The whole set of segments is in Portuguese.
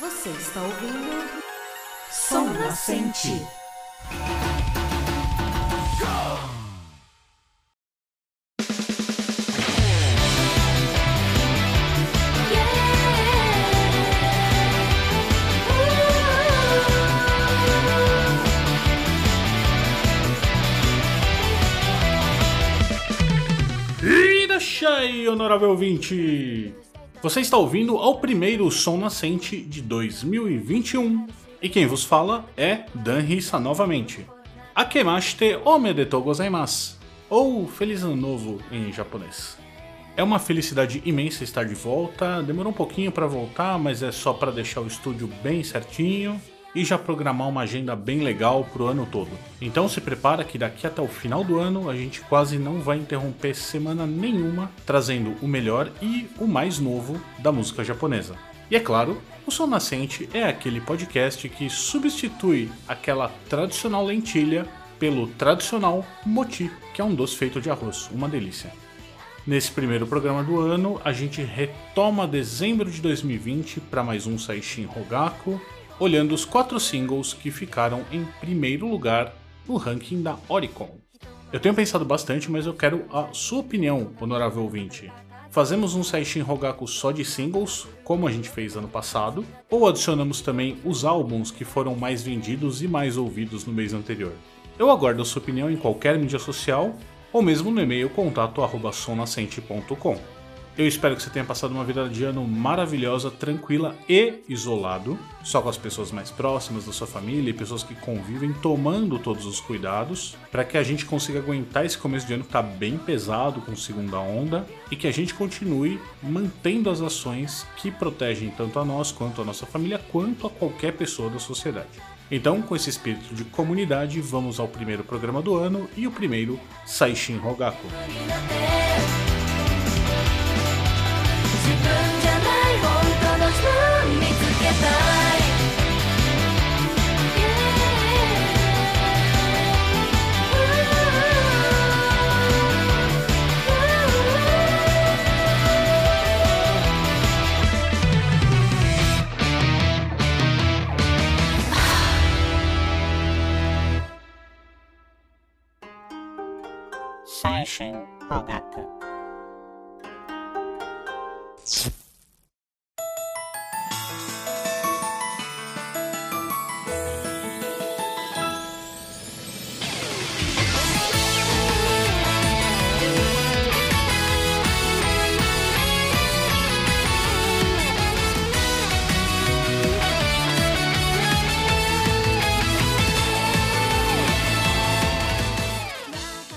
Você está ouvindo Som Nascente. Irachai, honorável ouvinte! Você está ouvindo ao primeiro Som Nascente de 2021. E quem vos fala é Dan Rissa novamente. Akemashite omedetou gozaimasu. Ou Feliz Ano Novo em japonês. É uma felicidade imensa estar de volta. Demorou um pouquinho para voltar, mas é só para deixar o estúdio bem certinho e já programar uma agenda bem legal pro ano todo. Então se prepara que daqui até o final do ano a gente quase não vai interromper semana nenhuma trazendo o melhor e o mais novo da música japonesa. E é claro, o Som Nascente é aquele podcast que substitui aquela tradicional lentilha pelo tradicional moti, que é um doce feito de arroz, uma delícia. Nesse primeiro programa do ano, a gente retoma dezembro de 2020 para mais um Saishin Rogaku, olhando os quatro singles que ficaram em primeiro lugar no ranking da Oricon. Eu tenho pensado bastante, mas eu quero a sua opinião, honorável ouvinte. Fazemos um Saishin Rogaku só de singles, como a gente fez ano passado, ou adicionamos também os álbuns que foram mais vendidos e mais ouvidos no mês anterior? Eu aguardo a sua opinião em qualquer mídia social ou mesmo no e-mail contato@sonascente.com. Eu espero que você tenha passado uma virada de ano maravilhosa, tranquila e isolado, só com as pessoas mais próximas da sua família e pessoas que convivem, tomando todos os cuidados, para que a gente consiga aguentar esse começo de ano que está bem pesado com segunda onda e que a gente continue mantendo as ações que protegem tanto a nós quanto a nossa família, quanto a qualquer pessoa da sociedade. Então, com esse espírito de comunidade, vamos ao primeiro programa do ano e o primeiro Saishin Rogaku. Saishin Rogaku.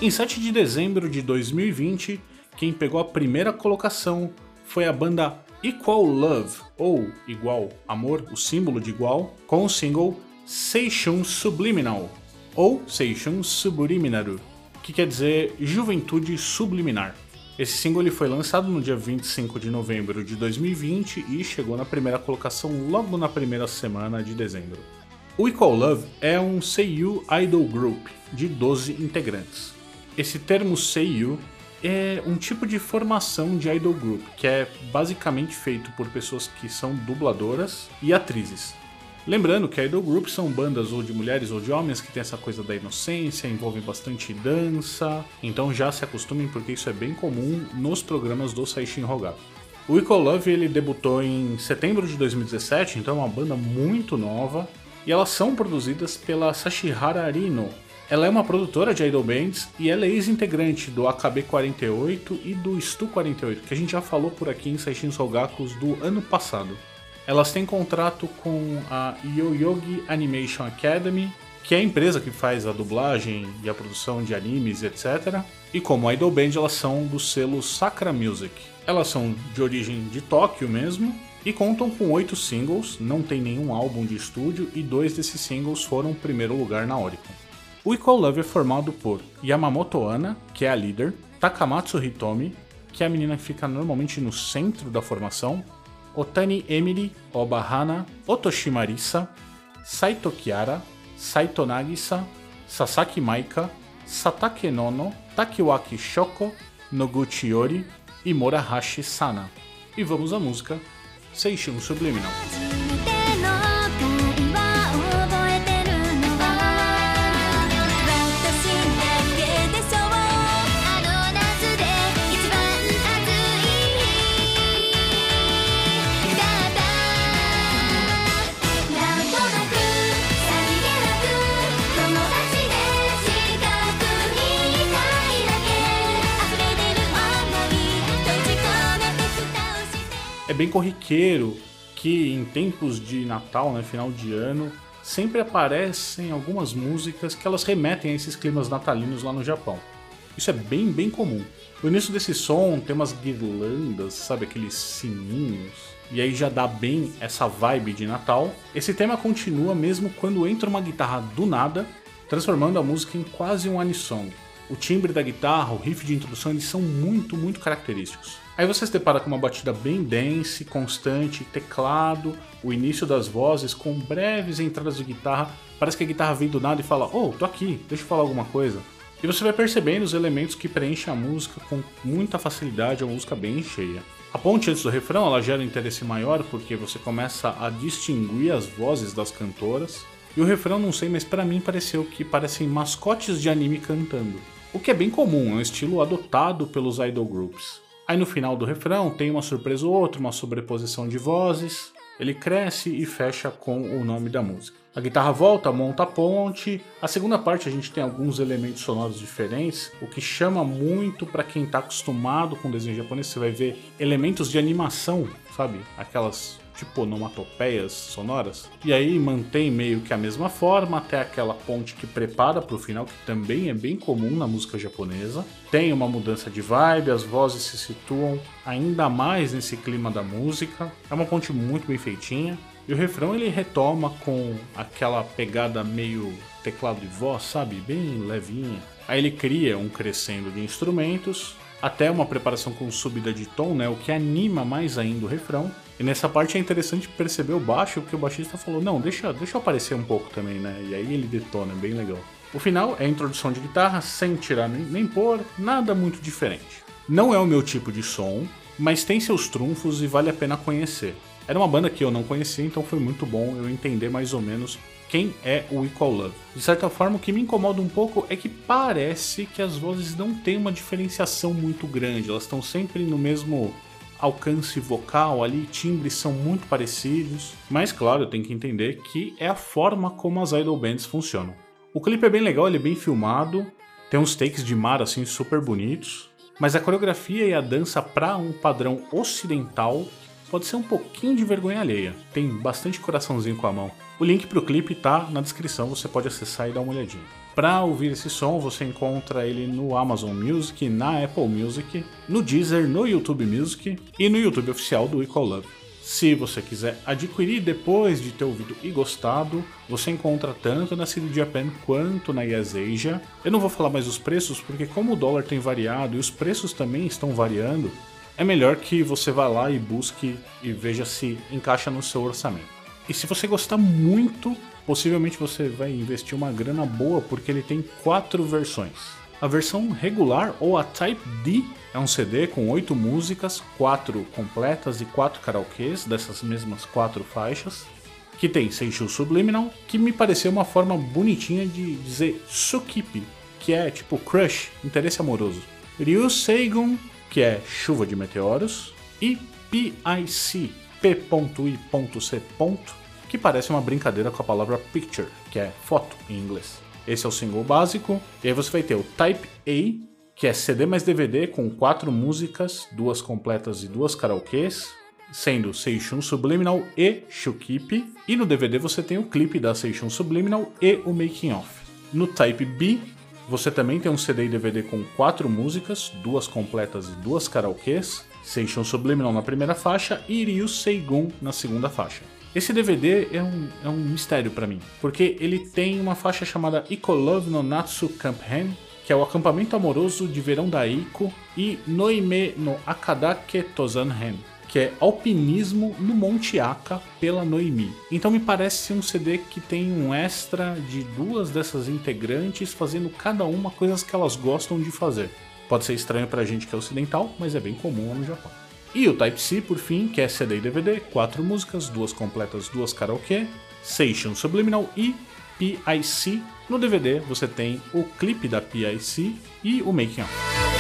Em 7 de dezembro de 2020, quem pegou a primeira colocação foi a banda Equal Love, ou Igual Amor, o símbolo de igual, com o single Seishun Subliminal, ou Seishun Subliminaru, que quer dizer Juventude Subliminar. Esse single foi lançado no dia 25 de novembro de 2020 e chegou na primeira colocação logo na primeira semana de dezembro. O Equal Love é um Seiyu Idol Group de 12 integrantes. Esse termo Seiyu é um tipo de formação de idol group, que é basicamente feito por pessoas que são dubladoras e atrizes. Lembrando que idol group são bandas ou de mulheres ou de homens que tem essa coisa da inocência, envolvem bastante dança, então já se acostumem porque isso é bem comum nos programas do Saishin Rogaku. O Equal Love ele debutou em setembro de 2017, então é uma banda muito nova, e elas são produzidas pela Sashihara Arino, ela é uma produtora de idol bands e ela é ex-integrante do AKB48 e do Stu48, que a gente já falou por aqui em Saishin Sogakus do ano passado. Elas têm contrato com a Yoyogi Animation Academy, que é a empresa que faz a dublagem e a produção de animes, etc. E como idol band, elas são do selo Sakura Music. Elas são de origem de Tóquio mesmo e contam com oito singles, não tem nenhum álbum de estúdio e dois desses singles foram primeiro lugar na Oricon. O Equal Love é formado por Yamamoto Ana, que é a líder, Takamatsu Hitomi, que é a menina que fica normalmente no centro da formação, Otani Emily, Obahana, Otoshi Marisa, Saito Kiara, Saito Nagisa, Sasaki Maika, Satake Nono, Takiwaki Shoko, Noguchi Yori e Morahashi Sana. E vamos à música Seishun Subliminal. Bem corriqueiro que em tempos de Natal, né, final de ano, sempre aparecem algumas músicas que elas remetem a esses climas natalinos lá no Japão. Isso é bem, bem comum. O início desse som tem umas guirlandas, sabe, aqueles sininhos, e aí já dá bem essa vibe de Natal. Esse tema continua mesmo quando entra uma guitarra do nada, transformando a música em quase um anisong. O timbre da guitarra, o riff de introdução, eles são muito, muito característicos. Aí você se depara com uma batida bem dense, constante, teclado, o início das vozes com breves entradas de guitarra. Parece que a guitarra vem do nada e fala: Oh, tô aqui, deixa eu falar alguma coisa. E você vai percebendo os elementos que preenchem a música com muita facilidade, a música bem cheia. A ponte antes do refrão ela gera um interesse maior porque você começa a distinguir as vozes das cantoras. E o refrão, não sei, mas para mim pareceu que parecem mascotes de anime cantando. O que é bem comum, é um estilo adotado pelos idol groups. Aí no final do refrão tem uma surpresa ou outra, uma sobreposição de vozes. Ele cresce e fecha com o nome da música. A guitarra volta, monta a ponte. A segunda parte a gente tem alguns elementos sonoros diferentes, o que chama muito para quem está acostumado com desenho japonês. Você vai ver elementos de animação, sabe? Aquelas tipo onomatopeias sonoras. E aí mantém meio que a mesma forma até aquela ponte que prepara para o final, que também é bem comum na música japonesa. Tem uma mudança de vibe, as vozes se situam ainda mais nesse clima da música. É uma ponte muito bem feitinha. E o refrão ele retoma com aquela pegada meio teclado de voz, sabe? Bem levinha. Aí ele cria um crescendo de instrumentos, até uma preparação com subida de tom, né? O que anima mais ainda o refrão. E nessa parte é interessante perceber o baixo, porque o baixista falou: não, deixa, deixa eu aparecer um pouco também, né? E aí ele detona, é bem legal. O final é a introdução de guitarra, sem tirar nem, nem pôr, nada muito diferente. Não é o meu tipo de som, mas tem seus trunfos e vale a pena conhecer. Era uma banda que eu não conhecia, então foi muito bom eu entender mais ou menos quem é o Equal Love. De certa forma, o que me incomoda um pouco é que parece que as vozes não têm uma diferenciação muito grande, elas estão sempre no mesmo alcance vocal ali, timbres são muito parecidos, mas claro, eu tenho que entender que é a forma como as idol bands funcionam. O clipe é bem legal, ele é bem filmado, tem uns takes de mar assim super bonitos, mas a coreografia e a dança para um padrão ocidental pode ser um pouquinho de vergonha alheia. Tem bastante coraçãozinho com a mão. O link para o clipe tá na descrição, você pode acessar e dar uma olhadinha. Para ouvir esse som, você encontra ele no Amazon Music, na Apple Music, no Deezer, no YouTube Music e no YouTube oficial do Equal Love. Se você quiser adquirir depois de ter ouvido e gostado, você encontra tanto na CD Japan quanto na Yes Asia. Eu não vou falar mais os preços porque como o dólar tem variado e os preços também estão variando, é melhor que você vá lá e busque e veja se encaixa no seu orçamento. E se você gostar muito possivelmente você vai investir uma grana boa porque ele tem quatro versões. A versão regular ou a Type D é um CD com oito músicas, quatro completas e quatro karaokês dessas mesmas quatro faixas, que tem Seishun Subliminal, que me pareceu uma forma bonitinha de dizer Sukipi, que é tipo crush, interesse amoroso. Ryu Seigun, que é chuva de meteoros, e PIC, P.I.C que parece uma brincadeira com a palavra picture, que é foto em inglês. Esse é o single básico, e aí você vai ter o Type A, que é CD mais DVD com quatro músicas, duas completas e duas karaokês, sendo Seishun Subliminal e Shukipi, e no DVD você tem o clipe da Seishun Subliminal e o making of. No Type B, você também tem um CD e DVD com quatro músicas, duas completas e duas karaokês, Seishun Subliminal na primeira faixa e Ryu Seigun na segunda faixa. Esse DVD é um, é um mistério para mim, porque ele tem uma faixa chamada Iko Love no Natsu Camp Hen, que é o acampamento amoroso de verão da Iko, e Noime no Akadake Tozan Hen, que é alpinismo no Monte Aka pela Noemi. Então me parece um CD que tem um extra de duas dessas integrantes fazendo cada uma coisas que elas gostam de fazer. Pode ser estranho pra gente que é ocidental, mas é bem comum no Japão. E o Type-C, por fim, que é CD e DVD, quatro músicas, duas completas, duas karaokê, Seishun Subliminal e PIC. No DVD você tem o clipe da PIC e o making of.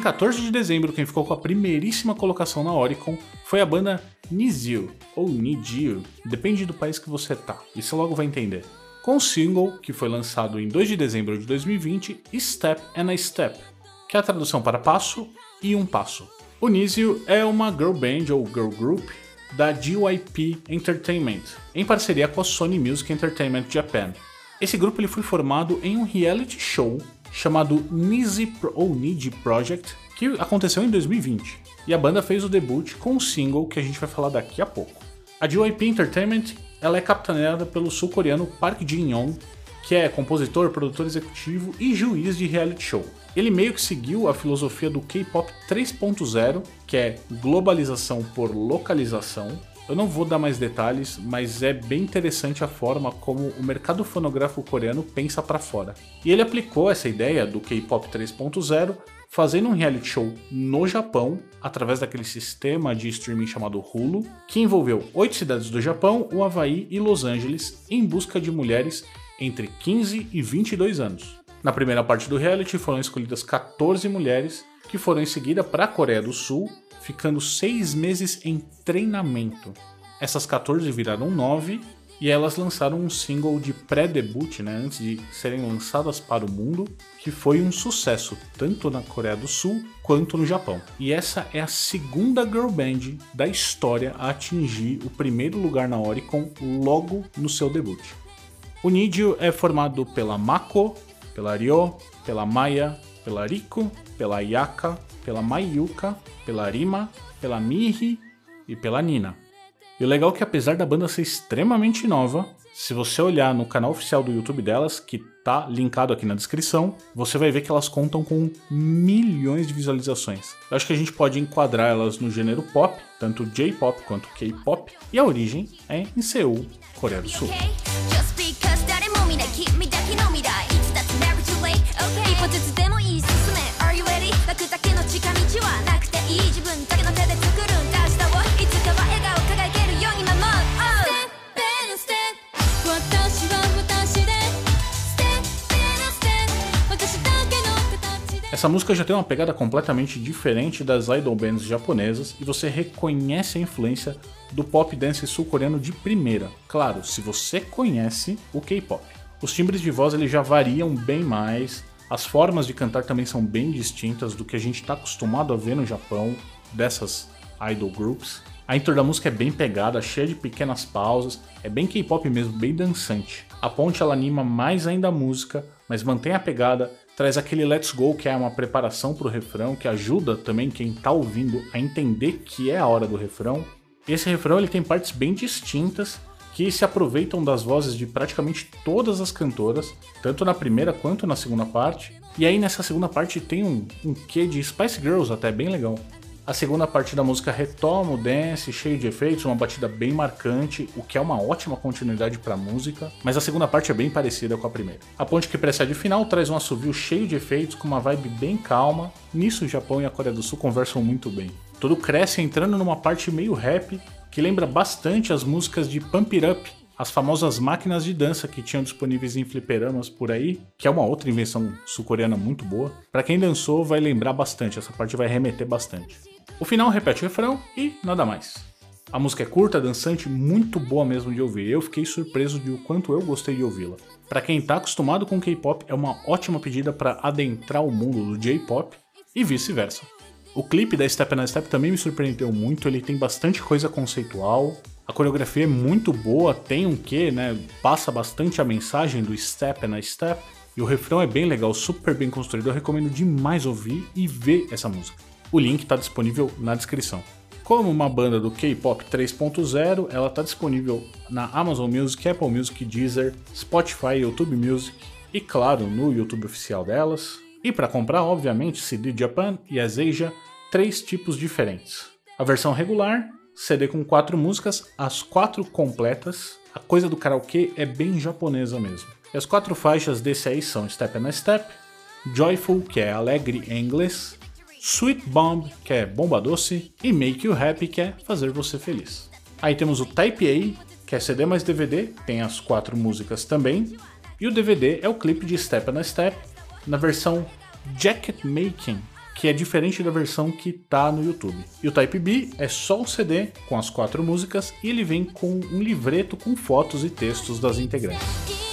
Em 14 de dezembro, quem ficou com a primeiríssima colocação na Oricon foi a banda Niziu, ou Nijiu, depende do país que você tá, e você logo vai entender. Com o single, que foi lançado em 2 de dezembro de 2020, Step and a Step, que é a tradução para passo e um passo. O Niziu é uma girl band ou girl group da GYP Entertainment, em parceria com a Sony Music Entertainment Japan. Esse grupo ele foi formado em um reality show chamado Nizi ou Niji Project, que aconteceu em 2020. E a banda fez o debut com um single que a gente vai falar daqui a pouco. A GYP Entertainment ela é capitaneada pelo sul-coreano Park Jin-young, que é compositor, produtor executivo e juiz de reality show. Ele meio que seguiu a filosofia do K-pop 3.0, que é globalização por localização. Eu não vou dar mais detalhes, mas é bem interessante a forma como o mercado fonográfico coreano pensa para fora. E ele aplicou essa ideia do K-pop 3.0 fazendo um reality show no Japão, através daquele sistema de streaming chamado Hulu, que envolveu oito cidades do Japão, o Havaí e Los Angeles, em busca de mulheres entre 15 e 22 anos. Na primeira parte do reality foram escolhidas 14 mulheres, que foram em seguida para a Coreia do Sul, ficando seis meses em treinamento. Essas 14 viraram 9 e elas lançaram um single de pré-debut, né, antes de serem lançadas para o mundo, que foi um sucesso tanto na Coreia do Sul quanto no Japão. E essa é a segunda girl band da história a atingir o primeiro lugar na Oricon logo no seu debut. O Nidio é formado pela Mako, pela Ryo, pela Maya, pela Riko, pela Yaka, pela Mayuka, pela Rima, pela Mihi e pela Nina. E o legal é que apesar da banda ser extremamente nova, se você olhar no canal oficial do YouTube delas, que tá linkado aqui na descrição, você vai ver que elas contam com milhões de visualizações. Eu acho que a gente pode enquadrar elas no gênero pop, tanto J-pop quanto K-pop, e a origem é em Seul, Coreia do Sul. Okay? Essa música já tem uma pegada completamente diferente das idol bands japonesas e você reconhece a influência do pop dance sul-coreano de primeira. Claro, se você conhece o K-pop. Os timbres de voz eles já variam bem mais, as formas de cantar também são bem distintas do que a gente está acostumado a ver no Japão dessas idol groups. A intro da música é bem pegada, cheia de pequenas pausas, é bem K-pop mesmo, bem dançante. A ponte ela anima mais ainda a música, mas mantém a pegada, traz aquele let's go que é uma preparação para o refrão, que ajuda também quem tá ouvindo a entender que é a hora do refrão. Esse refrão ele tem partes bem distintas que se aproveitam das vozes de praticamente todas as cantoras, tanto na primeira quanto na segunda parte. E aí nessa segunda parte tem um, um quê de Spice Girls até bem legal. A segunda parte da música retoma o dance, cheio de efeitos, uma batida bem marcante, o que é uma ótima continuidade para a música, mas a segunda parte é bem parecida com a primeira. A ponte que precede o final traz um assovio cheio de efeitos, com uma vibe bem calma. Nisso, o Japão e a Coreia do Sul conversam muito bem. Tudo cresce entrando numa parte meio rap, que lembra bastante as músicas de Pump It Up, as famosas máquinas de dança que tinham disponíveis em fliperamas por aí, que é uma outra invenção sul-coreana muito boa. Para quem dançou, vai lembrar bastante, essa parte vai remeter bastante. O final repete o refrão e nada mais. A música é curta, dançante, muito boa mesmo de ouvir. Eu fiquei surpreso de o quanto eu gostei de ouvi-la. Para quem tá acostumado com K-pop, é uma ótima pedida para adentrar o mundo do J-pop e vice-versa. O clipe da Step and Step também me surpreendeu muito, ele tem bastante coisa conceitual, a coreografia é muito boa, tem um quê, né? Passa bastante a mensagem do Step and Step, e o refrão é bem legal, super bem construído, eu recomendo demais ouvir e ver essa música. O link está disponível na descrição. Como uma banda do K-pop 3.0, ela está disponível na Amazon Music, Apple Music, Deezer, Spotify, YouTube Music e claro, no YouTube oficial delas. E para comprar, obviamente, CD Japan e Asia, três tipos diferentes. A versão regular, CD com quatro músicas, as quatro completas. A coisa do karaokê é bem japonesa mesmo. E as quatro faixas desse aí são Step and Step, Joyful, que é alegre em inglês, Sweet Bomb, que é bomba doce, e Make You Happy, que é fazer você feliz. Aí temos o Type A, que é CD mais DVD, tem as quatro músicas também, e o DVD é o clipe de Step on a Step, na versão Jacket Making, que é diferente da versão que tá no YouTube. E o Type B é só o CD com as quatro músicas e ele vem com um livreto com fotos e textos das integrantes.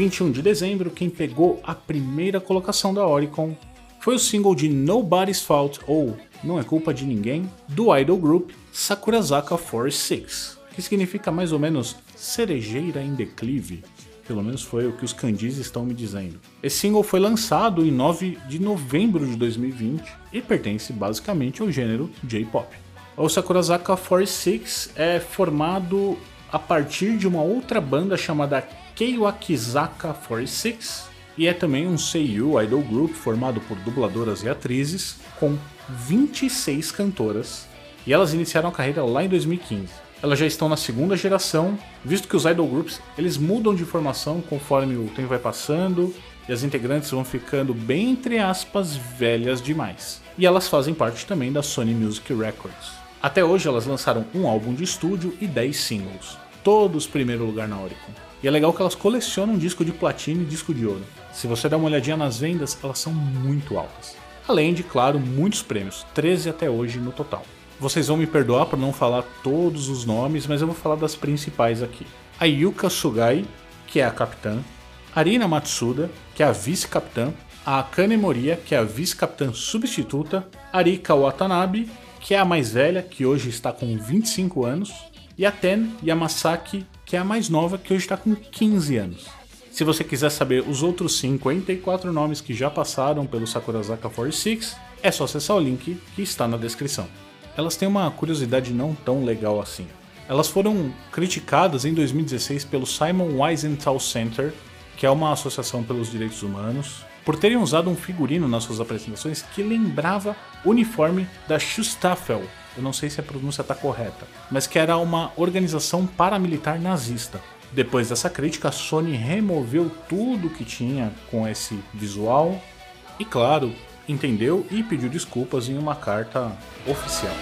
21 de dezembro, quem pegou a primeira colocação da Oricon foi o single de Nobody's Fault, ou Não é Culpa de Ninguém, do idol group Sakurazaka 46, que significa mais ou menos cerejeira em declive. Pelo menos foi o que os kanjis estão me dizendo. Esse single foi lançado em 9 de novembro de 2020 e pertence basicamente ao gênero J-pop. O Sakurazaka 46 é formado a partir de uma outra banda chamada Keiwakizaka 46 e é também um Seiyu idol group formado por dubladoras e atrizes com 26 cantoras e elas iniciaram a carreira lá em 2015. Elas já estão na segunda geração, visto que os idol groups eles mudam de formação conforme o tempo vai passando e as integrantes vão ficando bem entre aspas velhas demais. E elas fazem parte também da Sony Music Records. Até hoje elas lançaram um álbum de estúdio e 10 singles, todos primeiro lugar na Oricon. E é legal que elas colecionam disco de platina e disco de ouro. Se você der uma olhadinha nas vendas, elas são muito altas. Além de, claro, muitos prêmios, 13 até hoje no total. Vocês vão me perdoar por não falar todos os nomes, mas eu vou falar das principais aqui. A Yuka Sugai, que é a capitã, Arina Matsuda, que é a vice-capitã, a Akane Moria, que é a vice-capitã substituta, Arika Watanabe, que é a mais velha, que hoje está com 25 anos, e a Ten Yamasaki, que é a mais nova, que hoje está com 15 anos. Se você quiser saber os outros 54 nomes que já passaram pelo Sakurazaka 46, é só acessar o link que está na descrição. Elas têm uma curiosidade não tão legal assim. Elas foram criticadas em 2016 pelo Simon Wiesenthal Center, que é uma associação pelos direitos humanos, por terem usado um figurino nas suas apresentações que lembrava o uniforme da Schustaffel, eu não sei se a pronúncia está correta, mas que era uma organização paramilitar nazista. Depois dessa crítica, a Sony removeu tudo que tinha com esse visual e, claro, entendeu e pediu desculpas em uma carta oficial.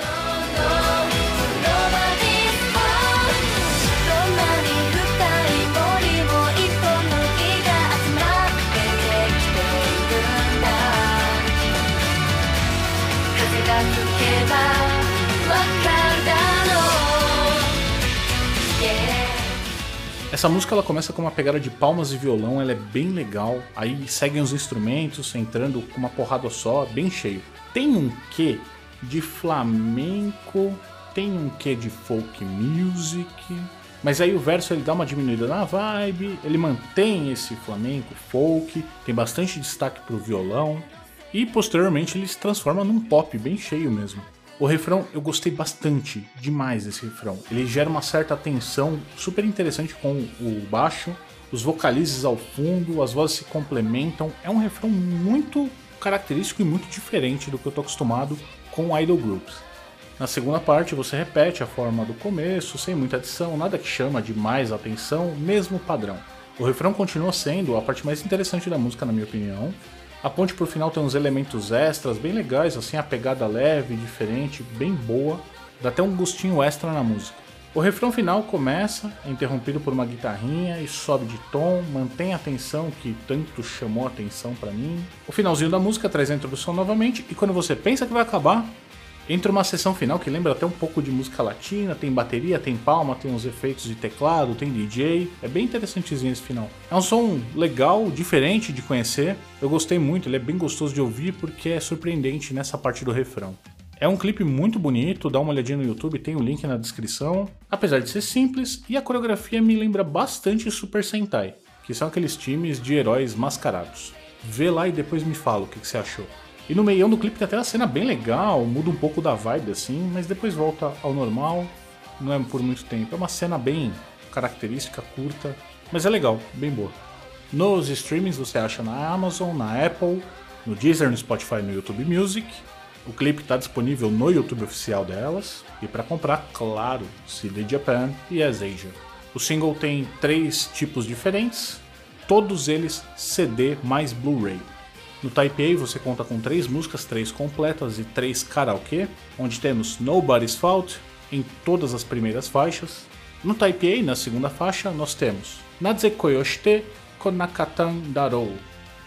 Essa música ela começa com uma pegada de palmas e violão, ela é bem legal. Aí seguem os instrumentos, entrando com uma porrada só, bem cheio. Tem um quê de flamenco, tem um quê de folk music. Mas aí o verso ele dá uma diminuída na vibe, ele mantém esse flamenco, folk, tem bastante destaque pro violão. E posteriormente ele se transforma num pop bem cheio mesmo. O refrão eu gostei bastante, demais desse refrão. Ele gera uma certa tensão super interessante com o baixo, os vocalizes ao fundo, as vozes se complementam. É um refrão muito característico e muito diferente do que eu tô acostumado com idol groups. Na segunda parte você repete a forma do começo, sem muita adição, nada que chama demais a atenção, mesmo padrão. O refrão continua sendo a parte mais interessante da música, na minha opinião. A ponte pro final tem uns elementos extras bem legais, assim, a pegada leve, diferente, bem boa. Dá até um gostinho extra na música. O refrão final começa, interrompido por uma guitarrinha e sobe de tom, mantém a tensão que tanto chamou a atenção pra mim. O finalzinho da música traz a introdução novamente e quando você pensa que vai acabar, Entra uma sessão final que lembra até um pouco de música latina, tem bateria, tem palma, tem uns efeitos de teclado, tem DJ. É bem interessantezinho esse final. É um som legal, diferente de conhecer. Eu gostei muito, ele é bem gostoso de ouvir porque é surpreendente nessa parte do refrão. É um clipe muito bonito, dá uma olhadinha no YouTube, tem o link na descrição. Apesar de ser simples, e a coreografia me lembra bastante Super Sentai, que são aqueles times de heróis mascarados. Vê lá e depois me fala o que, que você achou. E no meião do clipe tem até uma cena bem legal, muda um pouco da vibe assim, mas depois volta ao normal, não é por muito tempo. É uma cena bem característica, curta, mas é legal, bem boa. Nos streamings você acha na Amazon, na Apple, no Deezer, no Spotify, no YouTube Music. O clipe está disponível no YouTube oficial delas. E para comprar, claro, CD Japan e As Asia. O single tem três tipos diferentes, todos eles CD mais Blu-ray. No Taipei você conta com três músicas, três completas e três karaokê, onde temos Nobody's Fault em todas as primeiras faixas. No Taipei, na segunda faixa, nós temos Nadzekoyoshite Konakatan Darou,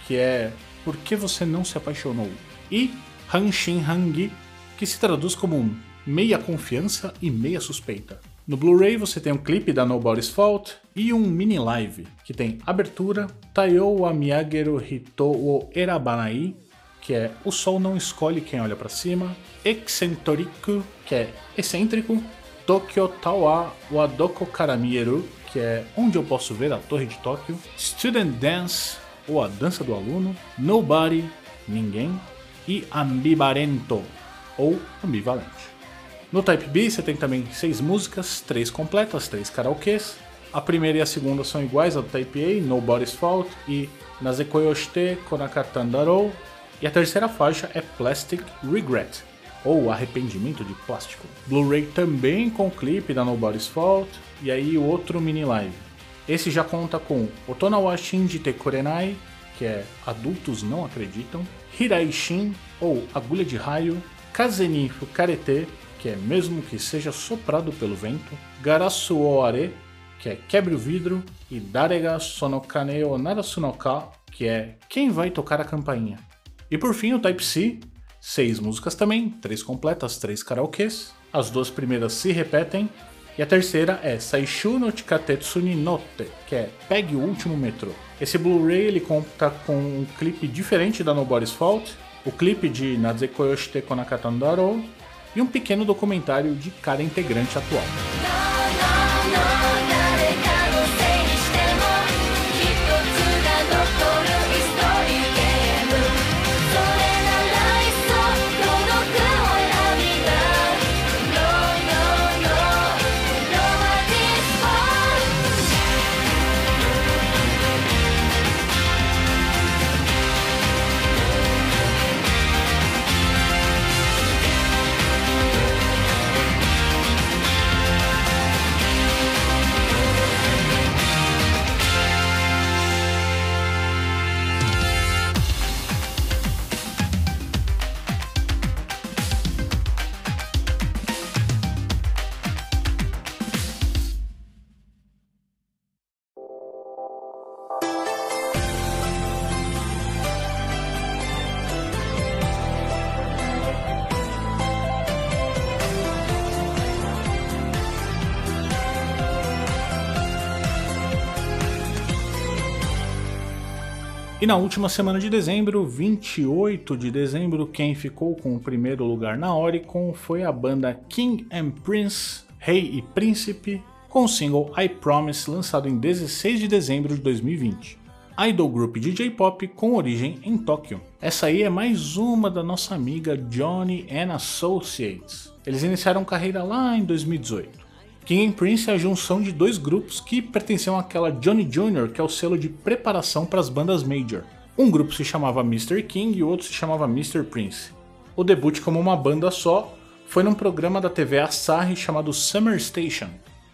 que é Por que você não se apaixonou? E Hanshin Hangi, que se traduz como meia confiança e meia suspeita. No Blu-ray você tem um clipe da Nobody's Fault e um mini live, que tem abertura, Taiyo wa Miyageru Hito wo Erabanai, que é O Sol Não Escolhe Quem Olha para Cima, Eccentrico, que é excêntrico, Tokyo Tawa wa Doko Karamieru, que é Onde Eu Posso Ver a Torre de Tóquio, Student Dance, ou A Dança do Aluno, Nobody, Ninguém, e Ambivalento, ou Ambivalente. No Type B você tem também seis músicas, três completas, três karaokês. A primeira e a segunda são iguais ao Type A, Nobody's Fault e Nazekoyoshite Konakatandaro. E a terceira faixa é Plastic Regret, ou Arrependimento de Plástico. Blu-ray também com clipe da Nobody's Fault e aí outro mini live. Esse já conta com Otonawa Shinji Tekorenai, que é Adultos Não Acreditam, Hiraishin, ou Agulha de Raio, Kazeni Fukarete, que é Mesmo que Seja Soprado pelo Vento, Garasu que é Quebre o Vidro, e Darega Sonokane o Narasunoka, que é Quem Vai Tocar a Campainha. E por fim o Type C, seis músicas também, três completas, três karaokês. As duas primeiras se repetem, e a terceira é Saishu no Chikatetsu ni Notte, que é Pegue o Último Metrô. Esse Blu-ray ele conta com um clipe diferente da Nobody's Fault, o clipe de Nadzekoyoshite Konakatandaro e um pequeno documentário de cada integrante atual. E na última semana de dezembro, 28 de dezembro, quem ficou com o primeiro lugar na Oricon foi a banda King and Prince, Rei e Príncipe, com o single I Promise lançado em 16 de dezembro de 2020. Idol Group de J-pop com origem em Tóquio. Essa aí é mais uma da nossa amiga Johnny and Associates. Eles iniciaram carreira lá em 2018. King and Prince é a junção de dois grupos que pertenciam àquela Johnny Jr., que é o selo de preparação para as bandas major. Um grupo se chamava Mr. King e o outro se chamava Mr. Prince. O debut como uma banda só foi num programa da TV Asahi chamado Summer Station.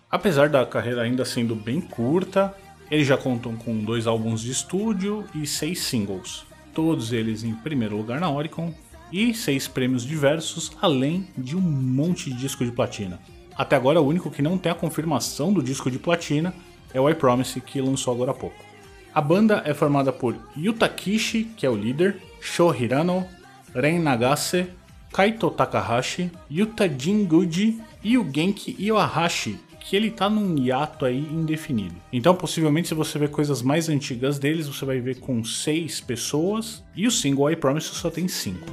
Apesar da carreira ainda sendo bem curta, eles já contam com dois álbuns de estúdio e seis singles, todos eles em primeiro lugar na Oricon, e seis prêmios diversos, além de um monte de disco de platina. Até agora, o único que não tem a confirmação do disco de platina é o I Promise, que lançou agora há pouco. A banda é formada por Yuta Kishi, que é o líder, Sho Hirano, Ren Nagase, Kaito Takahashi, Yuta Jinguji e o Genki Iwahashi, que ele tá num hiato aí indefinido. Então, possivelmente, se você ver coisas mais antigas deles, você vai ver com seis pessoas e o single I Promise só tem cinco.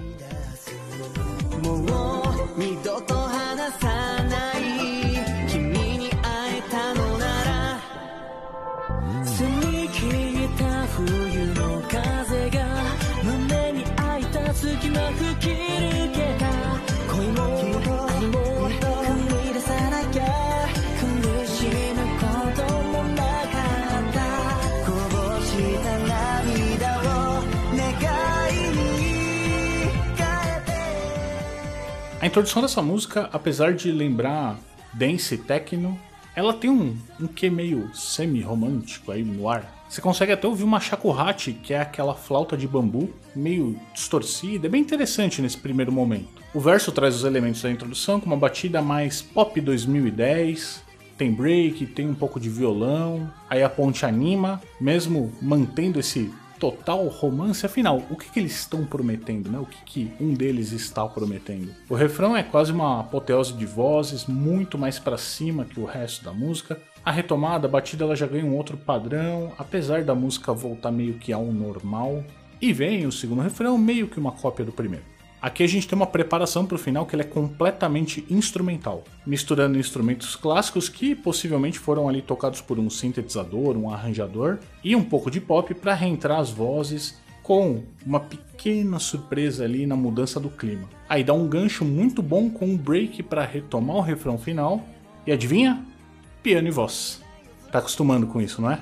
Introdução dessa música, apesar de lembrar dance e techno, ela tem um, um quê meio semi-romântico aí no ar. Você consegue até ouvir uma shakuhachi, que é aquela flauta de bambu, meio distorcida, é bem interessante nesse primeiro momento. O verso traz os elementos da introdução com uma batida mais pop 2010, tem break, tem um pouco de violão, aí a ponte anima, mesmo mantendo esse total romance. Afinal, o que, que eles estão prometendo, né? O que, que um deles está prometendo? O refrão é quase uma apoteose de vozes, muito mais para cima que o resto da música. A retomada, a batida, ela já ganha um outro padrão, apesar da música voltar meio que ao normal. E vem o segundo refrão, meio que uma cópia do primeiro. Aqui a gente tem uma preparação para o final que é completamente instrumental, misturando instrumentos clássicos que possivelmente foram ali tocados por um sintetizador, um arranjador, e um pouco de pop para reentrar as vozes com uma pequena surpresa ali na mudança do clima. Aí dá um gancho muito bom com um break para retomar o refrão final. E adivinha? Piano e voz. Tá acostumando com isso, não é?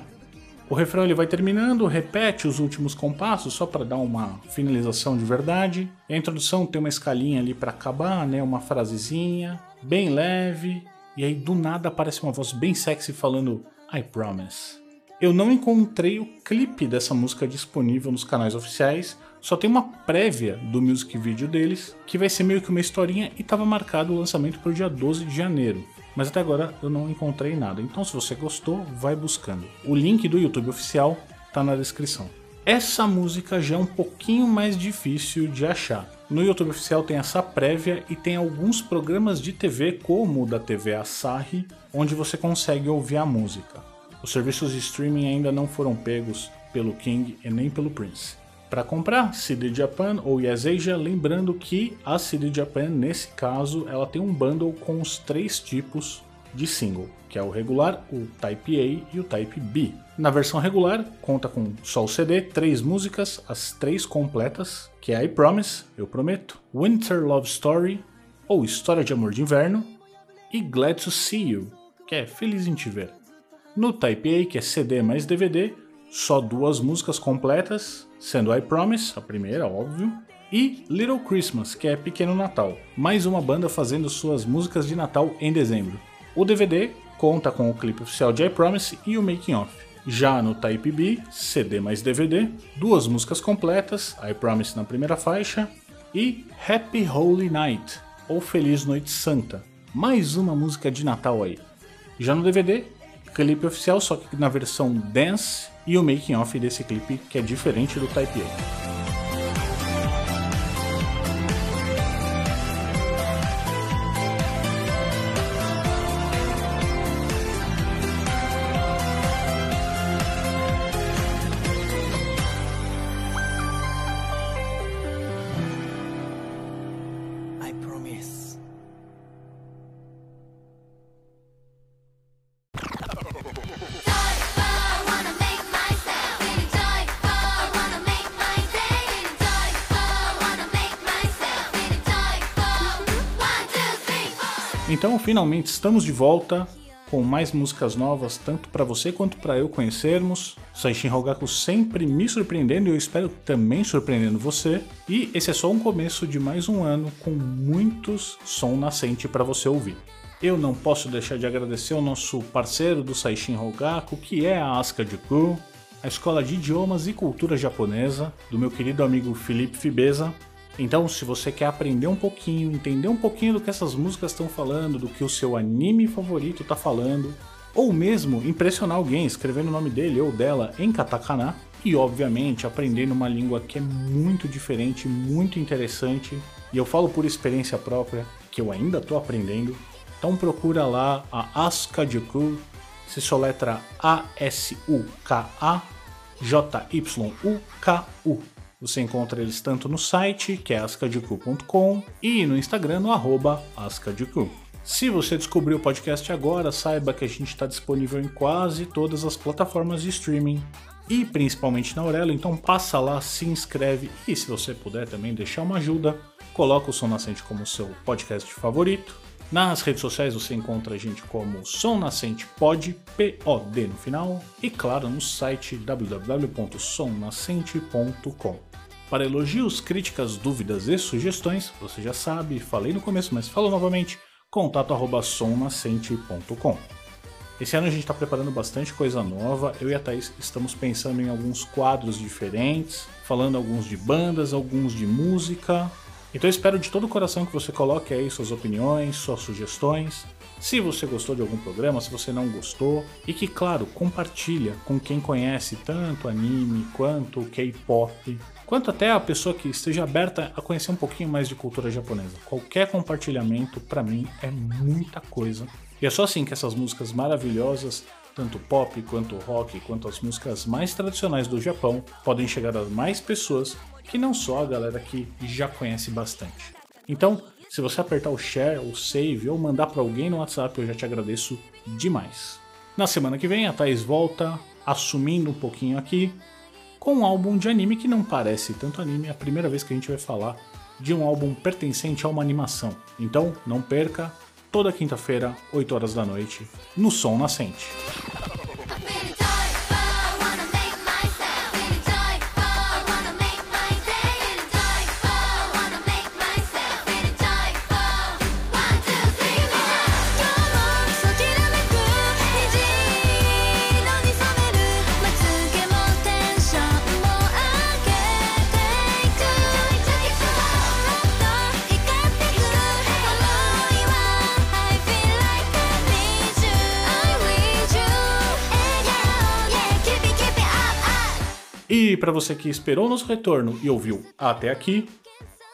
O refrão ele vai terminando, repete os últimos compassos só para dar uma finalização de verdade. A introdução tem uma escalinha ali para acabar, né, uma frasezinha bem leve, e aí do nada aparece uma voz bem sexy falando I promise. Eu não encontrei o clipe dessa música disponível nos canais oficiais, só tem uma prévia do music video deles, que vai ser meio que uma historinha e estava marcado o lançamento para o dia 12 de janeiro. Mas até agora eu não encontrei nada. Então, se você gostou, vai buscando. O link do YouTube oficial tá na descrição. Essa música já é um pouquinho mais difícil de achar. No YouTube oficial tem essa prévia e tem alguns programas de TV, como o da TV Asahi, onde você consegue ouvir a música. Os serviços de streaming ainda não foram pegos pelo King e nem pelo Prince. Para comprar CD Japan ou Yes Asia, lembrando que a CD Japan, nesse caso, ela tem um bundle com os três tipos de single, que é o regular, o Type A e o Type B. Na versão regular, conta com só o CD, três músicas, as três completas, que é I Promise, Eu Prometo, Winter Love Story, ou História de Amor de Inverno, e Glad to See You, que é Feliz em Te Ver. No Type A, que é CD mais DVD, só duas músicas completas, sendo I Promise, a primeira, óbvio, e Little Christmas, que é Pequeno Natal, mais uma banda fazendo suas músicas de Natal em dezembro. O DVD conta com o clipe oficial de I Promise e o making off. Já no Type B, CD mais DVD, duas músicas completas, I Promise na primeira faixa e Happy Holy Night, ou Feliz Noite Santa, mais uma música de Natal aí. Já no DVD, clipe oficial, só que na versão dance e o making off desse clipe que é diferente do Type A. finalmente estamos de volta com mais músicas novas, tanto para você quanto para eu conhecermos. Saishin Rogaku sempre me surpreendendo e eu espero também surpreendendo você. E esse é só um começo de mais um ano com muitos som nascente para você ouvir. Eu não posso deixar de agradecer ao nosso parceiro do Saishin Rogaku, que é a Asuka Juku, a Escola de Idiomas e Cultura Japonesa, do meu querido amigo Felipe Fibeza. Então, se você quer aprender um pouquinho, entender um pouquinho do que essas músicas estão falando, do que o seu anime favorito está falando, ou mesmo impressionar alguém escrevendo o nome dele ou dela em katakana, e obviamente aprendendo uma língua que é muito diferente, muito interessante, E eu falo por experiência própria, que eu ainda tô aprendendo. Então procura lá a Askajuku, se soletra A-S-U-K-A J-Y-U-K-U. Você encontra eles tanto no site, que é askajuku.com, e no Instagram, no arroba. Se você descobriu o podcast agora, saiba que a gente está disponível em quase todas as plataformas de streaming e principalmente na Aurelo, então passa lá, se inscreve e se você puder também deixar uma ajuda, coloca o Som Nascente como seu podcast favorito. Nas redes sociais você encontra a gente como Som Nascente Pod, P-O-D no final, e claro no site www.somnascente.com. Para elogios, críticas, dúvidas e sugestões, você já sabe, falei no começo, mas falo novamente, contato arroba somnascente.com. Esse ano a gente está preparando bastante coisa nova. Eu e a Thaís estamos pensando em alguns quadros diferentes, falando alguns de bandas, alguns de música. Então espero de todo o coração que você coloque aí suas opiniões, suas sugestões. Se você gostou de algum programa, se você não gostou, e que, claro, compartilha com quem conhece tanto anime quanto K-pop, quanto até a pessoa que esteja aberta a conhecer um pouquinho mais de cultura japonesa. Qualquer compartilhamento, para mim, é muita coisa. E é só assim que essas músicas maravilhosas, tanto pop quanto rock, quanto as músicas mais tradicionais do Japão, podem chegar a mais pessoas que não só a galera que já conhece bastante. Então, se você apertar o share, o save ou mandar para alguém no WhatsApp, eu já te agradeço demais. Na semana que vem, a Thais volta, assumindo um pouquinho aqui, com um álbum de anime que não parece tanto anime, é a primeira vez que a gente vai falar de um álbum pertencente a uma animação. Então, não perca, toda quinta-feira, 8 horas da noite, no Som Nascente. Para você que esperou nosso retorno e ouviu até aqui,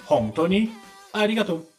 Hontoni, arigatou!